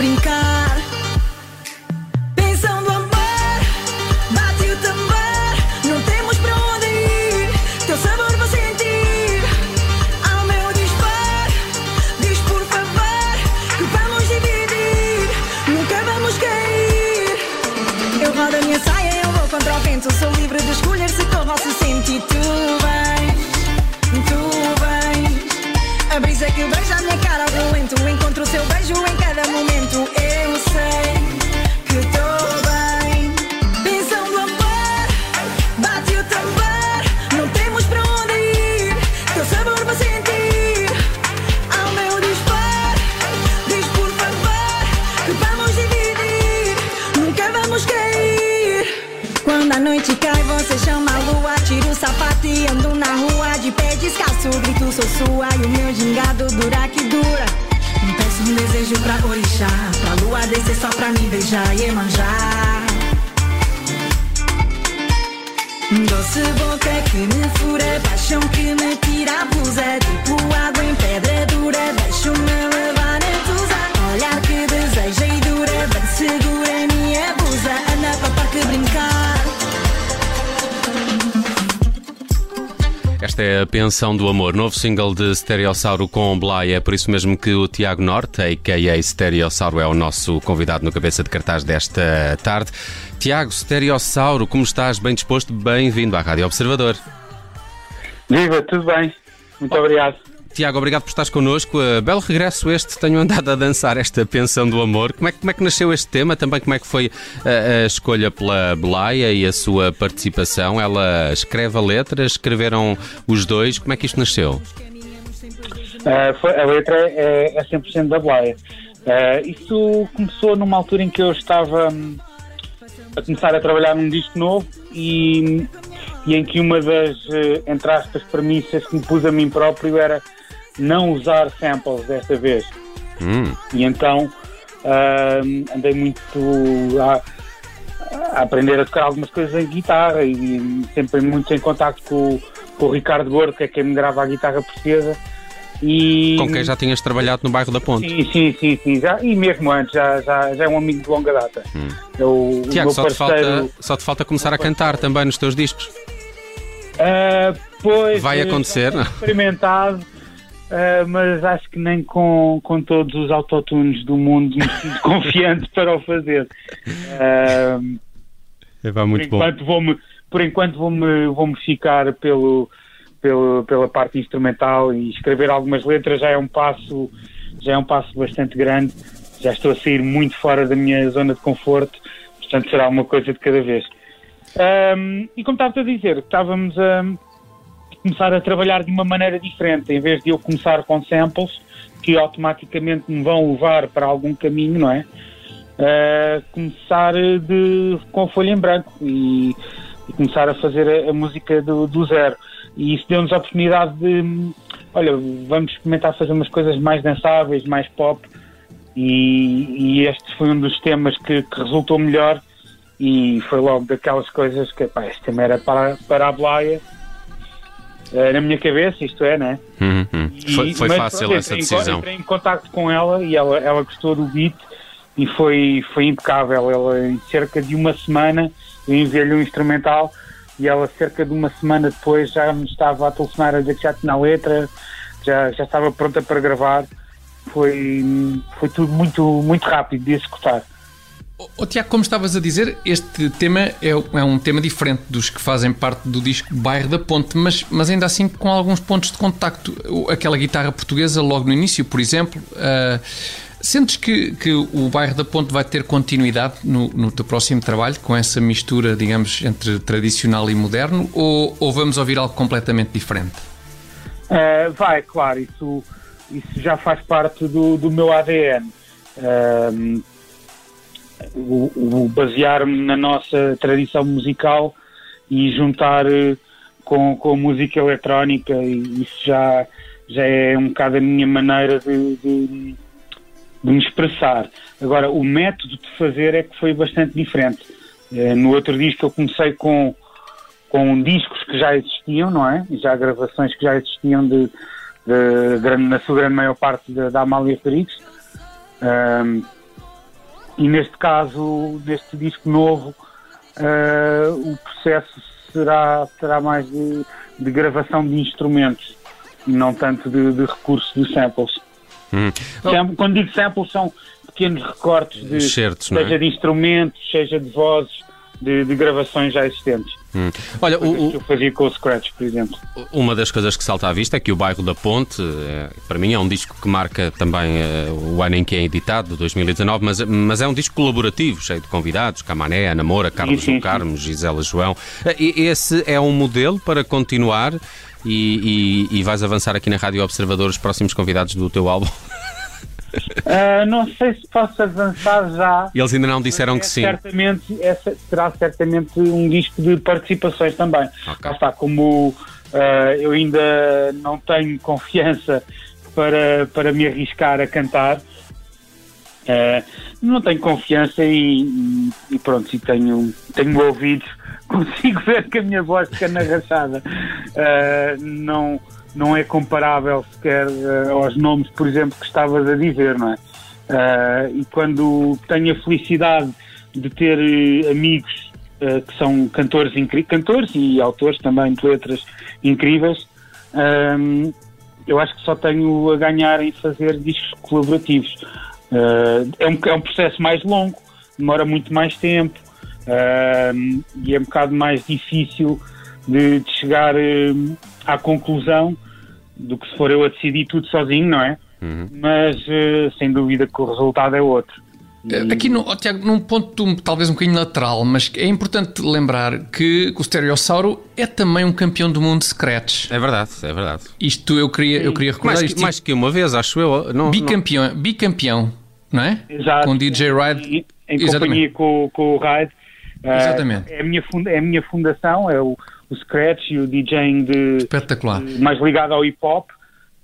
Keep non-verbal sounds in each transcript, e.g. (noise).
brincar. Doce boca que me fura, paixão que me tira a blusa. Tipo água em pedra dura, deixo-me levar na tusa. Olhar que deseja e dura, bem segura em minha blusa. Anda para parque brincar. Esta é a Pensão do Amor, novo single de Stereossauro com Blay. É por isso mesmo que o Tiago Norte, a.k.a. Stereossauro, é o nosso convidado no cabeça de cartaz desta tarde. Tiago, Stereossauro, como estás? Bem disposto? Bem-vindo à Rádio Observador. Viva, tudo bem? Muito obrigado. Tiago, obrigado por estares connosco. Uh, belo regresso este, tenho andado a dançar esta Pensão do Amor. Como é, como é que nasceu este tema? Também como é que foi uh, a escolha pela Belaia e a sua participação? Ela escreve a letra, escreveram os dois. Como é que isto nasceu? Ah, foi- a letra é, é 100% da Blaia. Ah, isso começou numa altura em que eu estava hum, a começar a trabalhar num disco novo e, e em que uma das, eh, entre aspas, premissas que me pus a mim próprio era não usar samples desta vez. Hum, E então ah, andei muito a, a aprender a tocar algumas coisas em guitarra e, sempre muito em contacto com, com o Ricardo Gordo, que é quem me grava a guitarra portuguesa. E, com quem já tinhas trabalhado no bairro da Ponte? Sim, sim, sim, sim. Já, e mesmo antes, já, já, já é um amigo de longa data. É o, o Tiago, só te, parceiro. falta, só te falta começar a cantar também nos teus discos. Ah, pois, Vai eh, acontecer, não? experimentado, ah, mas acho que nem com, com todos os autotunes do mundo me sinto (laughs) confiante para o fazer. Ah, Vai por muito bom. enquanto vou-me por enquanto vou-me vou-me ficar pelo, pelo pela parte instrumental e escrever algumas letras já é um passo já é um passo bastante grande já estou a sair muito fora da minha zona de conforto portanto será uma coisa de cada vez Ahm, e como estava a dizer estávamos a começar a trabalhar de uma maneira diferente em vez de eu começar com samples que automaticamente me vão levar para algum caminho não é Uh, começar de, com folha em branco e, e começar a fazer a, a música do, do zero. E isso deu-nos a oportunidade de, olha, vamos experimentar fazer umas coisas mais dançáveis, mais pop. E, e este foi um dos temas que, que resultou melhor. E foi logo daquelas coisas que, pá, este tema era para, para a Blaia. Uh, na minha cabeça, isto é, né? Uhum, uhum. E- Foi, foi mas, fácil pronto, essa decisão. Entrei em contacto com ela e ela, ela gostou do beat e foi, foi impecável. Ela, em cerca de uma semana, eu enviei-lhe um instrumental e ela, cerca de uma semana depois, já me estava a telefonar a dizer que já tinha a letra, já, já estava pronta para gravar. Foi, foi tudo muito, muito rápido de executar. Ô, Tiago, como estavas a dizer, este tema é, é um tema diferente dos que fazem parte do disco Bairro da Ponte, mas, mas ainda assim com alguns pontos de contacto. Aquela guitarra portuguesa, logo no início, por exemplo, ah, sentes que, que o Bairro da Ponte vai ter continuidade no, no teu próximo trabalho, com essa mistura, digamos, entre tradicional e moderno, ou, ou vamos ouvir algo completamente diferente? Uh, vai, claro, isso, isso já faz parte do, do meu ADN. Um, o, o basear-me na nossa tradição musical e juntar eh, com, com a música eletrónica, e isso já, já é um bocado a minha maneira de, de, de me expressar. Agora, o método de fazer é que foi bastante diferente. Eh, no outro disco eu comecei com, com discos que já existiam, não é? Já gravações que já existiam de, de, grande- na sua grande maior parte da, Amália Ferix. Ahm, e neste caso, neste disco novo, ah, o processo será, será mais de, de gravação de instrumentos e não tanto de, de recursos de samples. Hum. Sam- Quando digo samples, são pequenos recortes de, Excertos, não é? seja de instrumentos, seja de vozes, de, de gravações já existentes. Hum. Olha, o- eu fazia com o Scratch, por exemplo. Uma das coisas que salta à vista é que o Bairro da Ponte, eh, para mim, é um disco que marca também eh, o ano em que é editado, 2019, mas, mas é um disco colaborativo, cheio de convidados, Camané, Ana Moura, Carlos sim, do. Carmo, Gisela João. Eh, e- Esse é um modelo para continuar e, e- e vais avançar aqui na Rádio Observador os próximos convidados do teu álbum? (laughs) Ah, não sei se posso avançar já. Eles ainda não disseram É que sim. Certamente, essa será certamente um disco de participações também. Ok. Cá está, como ah, eu ainda não tenho confiança para, para me arriscar a cantar, ah, não tenho confiança e, e- e pronto, e tenho, tenho ouvidos, consigo ver que a minha voz fica na rachada. Ah, não, não é comparável sequer ah, aos nomes, por exemplo, que estavas a dizer, não é? Ah, e quando tenho a felicidade de ter eh, amigos eh, que são cantores cantores e autores também de letras incríveis, ahm, eu acho que só tenho a ganhar em fazer discos colaborativos. É, um, é um processo mais longo, demora muito mais tempo ahm, e é um bocado mais difícil de, de chegar eh, à conclusão do que se for eu a decidir tudo sozinho, não é? Mas eh, sem dúvida que o resultado é outro. E- Aqui, no, ó, Tiago, num ponto talvez um bocadinho lateral, mas é importante lembrar que o Stereossauro é também um campeão do mundo de Scratch. É verdade, é verdade. Isto eu queria, eu queria recordar Mais, isto. que- mais que uma vez, acho eu. Não, não- bicampeão, bicampeão, não é? Exato. Com DJ Ride. Em, em Exatamente. companhia com, com o Ride. Ah, Exatamente. é, a minha funda, é a minha fundação, é o, o Scratch e o DJing de, Espetacular. mais ligado ao hip hop,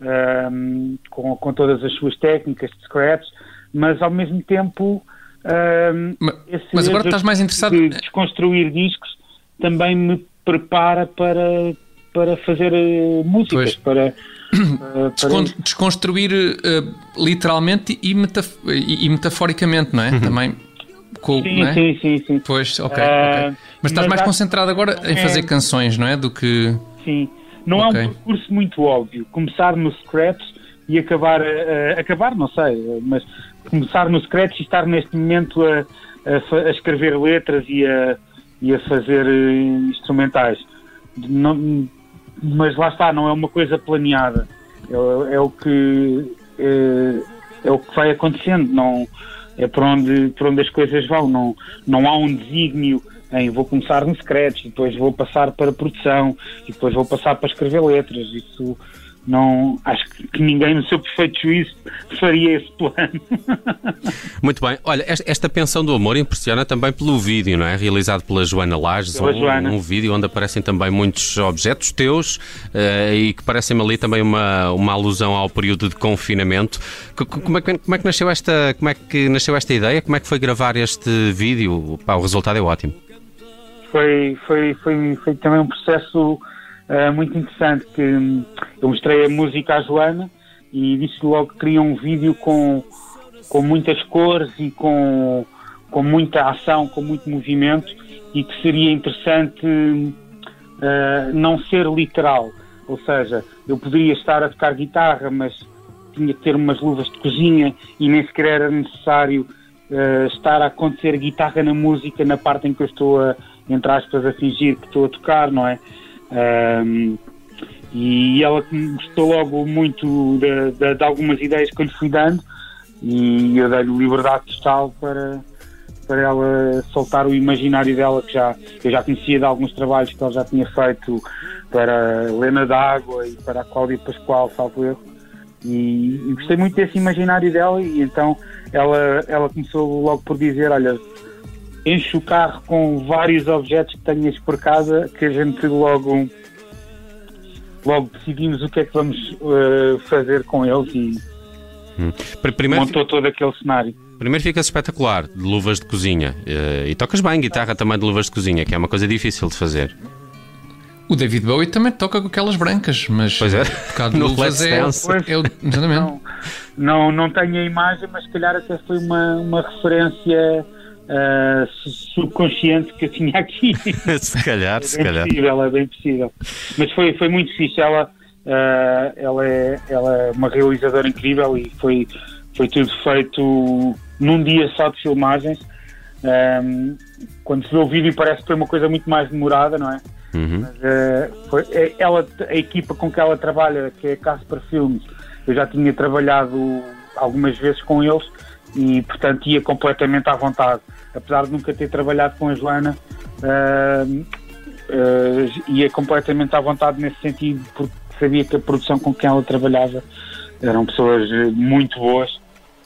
ahm, com, com todas as suas técnicas de Scratch, mas ao mesmo tempo. ahm, Ma- esse mas agora estás mais interessado- de desconstruir discos também me prepara para, para fazer eh, músicas, Pois. para, eh, (coughs) Descon- desconstruir eh, literalmente e, metaf- e- e metaforicamente, não é? Também. Com, Sim, é? sim, sim, sim. Pois, ok, Ah, ok. Mas estás mas mais há- concentrado agora em é- fazer canções, não é? Do que. Sim. Não Ok. é um percurso muito óbvio. Começar no Scratch e acabar, eh, acabar, não sei, mas começar no Scratch e estar neste momento a, a a escrever letras e a, e a fazer eh, instrumentais. Não- mas lá está, não é uma coisa planeada. É, é o que é, é o que vai acontecendo. Não é por onde, por onde as coisas vão. Não, não há um desígnio em vou começar no Scratch, depois vou passar para produção e depois vou passar para escrever letras. Isso não acho que ninguém no seu perfeito juízo faria esse plano. (laughs) Muito bem. Olha, esta, pensão do amor impressiona também pelo vídeo, não é? Realizado pela Joana Lages. Pela um, Joana. um vídeo onde aparecem também muitos objetos teus eh, e que parecem-me ali também uma, uma alusão ao período de confinamento. Co- co- Como é, que, como é que nasceu esta, como é que nasceu esta ideia? Como é que foi gravar este vídeo? Pá, o resultado é ótimo. foi, foi, foi, foi também um processo ah, muito interessante que hum, eu mostrei a música à Joana e disse logo que queria um vídeo com, com muitas cores e com, com muita ação, com muito movimento e que seria interessante ah, não ser literal, ou seja, eu poderia estar a tocar guitarra, mas tinha que ter umas luvas de cozinha e nem sequer era necessário eh, estar a acontecer guitarra na música na parte em que eu estou a, entre aspas, a fingir que estou a tocar, não é? Ahm, e ela gostou logo muito de, de- de algumas ideias que eu lhe fui dando e eu dei-lhe liberdade total para, para ela soltar o imaginário dela que já, eu já conhecia de alguns trabalhos que ela já tinha feito para Lena D'Água e para a Cláudia Pascoal, salvo erro. E, e gostei muito desse imaginário dela e então ela, ela começou logo por dizer, olha, enche o carro com vários objetos que tenhas por casa que a gente logo logo decidimos o que é que vamos eh, fazer com eles e Pr- Primeiro, montou todo aquele cenário. Primeiro ficas espetacular, de luvas de cozinha. Eh, E tocas bem guitarra também de luvas de cozinha, que é uma coisa difícil de fazer. O David Bowie também toca com aquelas brancas, mas Pois é. um bocado de (laughs) No luvas é, é o- Exatamente. Não, não, não tenho a imagem, mas se calhar até foi uma, uma referência ah, su- subconsciente que eu tinha aqui. (laughs) se calhar, se É bem calhar. possível, é bem possível. Mas foi, foi muito fixe. Ela, ah, ela, é, ela é uma realizadora incrível e foi, foi tudo feito num dia só de filmagens. Ahm, quando se vê o vídeo parece que foi uma coisa muito mais demorada, não é? Uhum. Mas, eh, foi, é- ela, a equipa com que ela trabalha, que é a Casper Filmes, eu já tinha trabalhado algumas vezes com eles e, portanto, ia completamente à vontade. Apesar de nunca ter trabalhado com a Joana, eh, eh, ia completamente à vontade nesse sentido, porque sabia que a produção com quem ela trabalhava eram pessoas muito boas.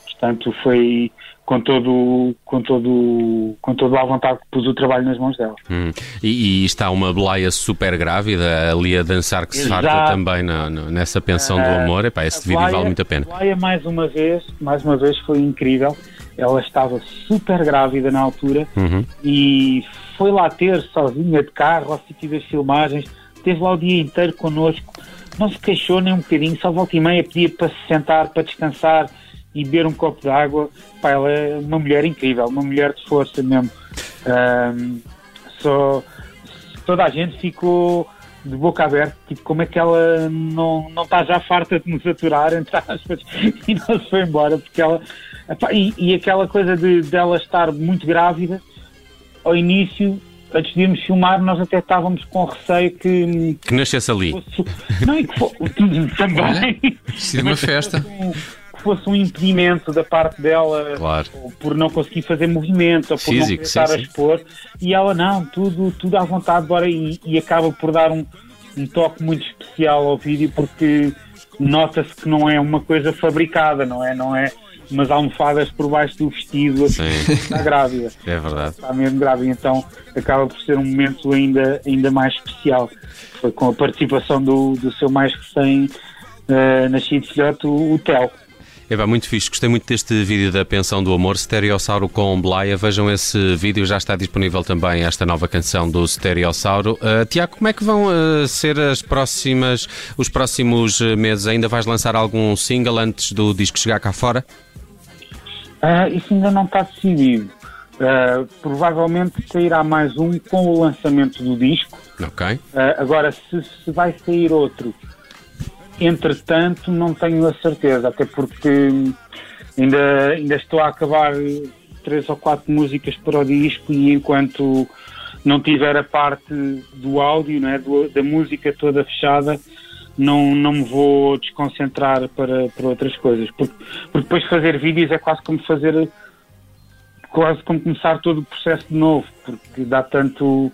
Portanto, foi com todo, com todo, com todo à vontade que pus o trabalho nas mãos dela. Hum. E, e está uma Belaia super grávida ali a dançar que se farta Exato. também na- na- nessa pensão do Ah, amor. Epá, esse vídeo vale muito a pena. A Laia, mais uma vez, mais uma vez foi incrível. Ela estava super grávida na altura Uhum. e foi lá ter sozinha de carro ao sítio das filmagens. Esteve lá o dia inteiro connosco. Não se queixou nem um bocadinho, só volta e meia pedia para se sentar, para descansar e beber um copo de água. Pá, ela é uma mulher incrível, uma mulher de força mesmo. Ahm, só toda a gente ficou de boca aberta, tipo, como é que ela não, não está já farta de nos aturar, (laughs) entre aspas, e não se foi embora, porque ela. epá, E, e aquela coisa de dela estar muito grávida, ao início, antes de irmos filmar, nós até estávamos com receio que Que nascesse ali. fosse. Não, e que fo- (laughs) também. Sido uma festa. Que fosse um impedimento da parte dela Claro. por não conseguir fazer movimento, ou por Físico, não querer sim, estar a sim. expor, e ela não, tudo, tudo à vontade, bora, e, e acaba por dar um, um toque muito especial ao vídeo, porque nota-se que não é uma coisa fabricada, não é? Não é umas almofadas por baixo do vestido, assim, Sim, está grávida, (laughs) é verdade. está mesmo grávida, então acaba por ser um momento ainda, ainda mais especial. Foi com a participação do, do seu mais recém eh, nascido filhote, o, o Theo. Epá, muito fixe, gostei muito deste vídeo da Pensão do Amor, Stereossauro com Blaia. Vejam esse vídeo, já está disponível também esta nova canção do Stereossauro. Uh, Tiago, como é que vão uh, ser as próximas, os próximos uh, meses? Ainda vais lançar algum single antes do disco chegar cá fora? Ah, isso ainda não está decidido. Ah, provavelmente sairá mais um com o lançamento do disco. Ok. Ah, agora, se, se vai sair outro, entretanto, não tenho a certeza, até porque ainda, ainda estou a acabar três ou quatro músicas para o disco e enquanto não tiver a parte do áudio, não é, do- da música toda fechada, não, não me vou desconcentrar para, para outras coisas. Porque, porque depois fazer vídeos é quase como fazer quase como começar todo o processo de novo, porque dá tanto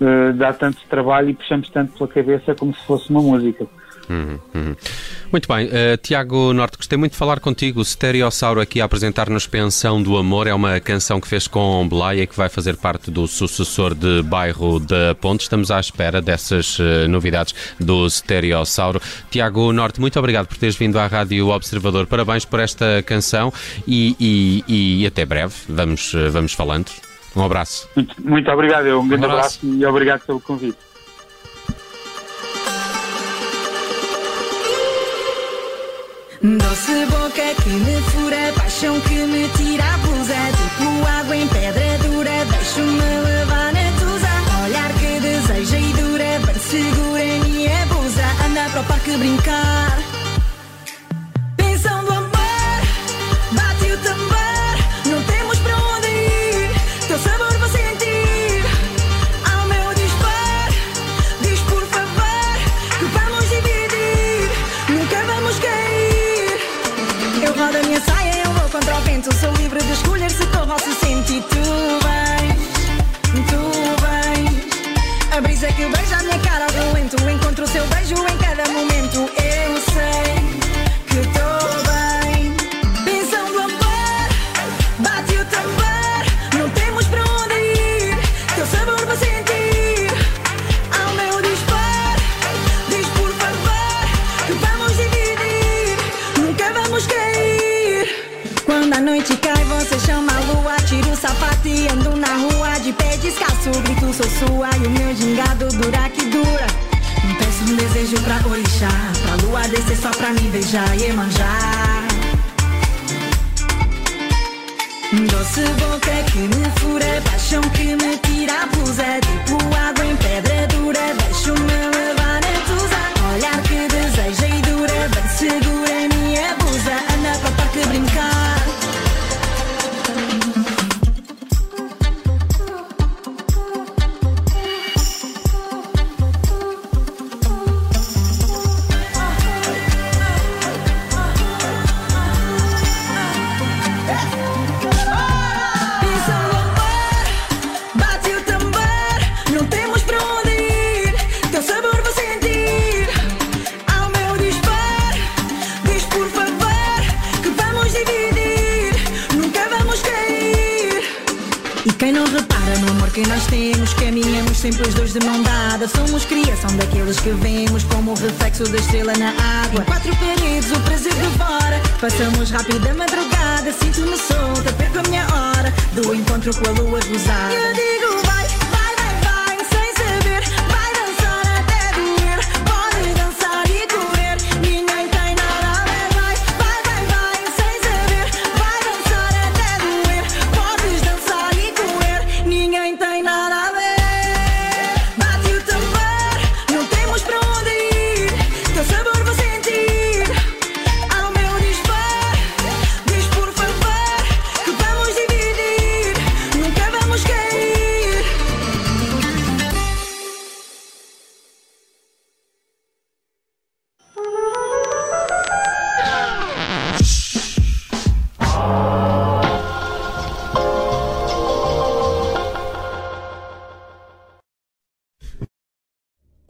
eh, dá tanto trabalho e puxamos tanto pela cabeça como se fosse uma música. Uhum, uhum. Muito bem, uh, Tiago Norte, gostei muito de falar contigo. O Stereossauro aqui a apresentar-nos Pensão do Amor é uma canção que fez com Blaia que vai fazer parte do sucessor de Bairro da Ponte. Estamos à espera dessas uh, novidades do Stereossauro. Tiago Norte, muito obrigado por teres vindo à Rádio Observador. Parabéns por esta canção e, e- e até breve. Vamos, uh, vamos falando. Um abraço. Muito, muito obrigado, eu, um grande abraço. abraço e obrigado pelo convite. Doce boca que me fura, paixão que me tira a blusa. Tipo água em pedra dura, deixo-me levar na tusa. Olhar que deseja e dura, bem segura em minha blusa. Anda para o parque brincar. Doce boca que me fura, paixão que me tira a blusa. Tipo água em pedra dura, deixo-me levar sempre os dois de mão dada. Somos criação daqueles que vemos como o reflexo da estrela na água. Em quatro paredes, o prazer devora. Passamos rápido a madrugada, sinto-me solta, perco a minha hora do encontro com a lua rosada. Eu digo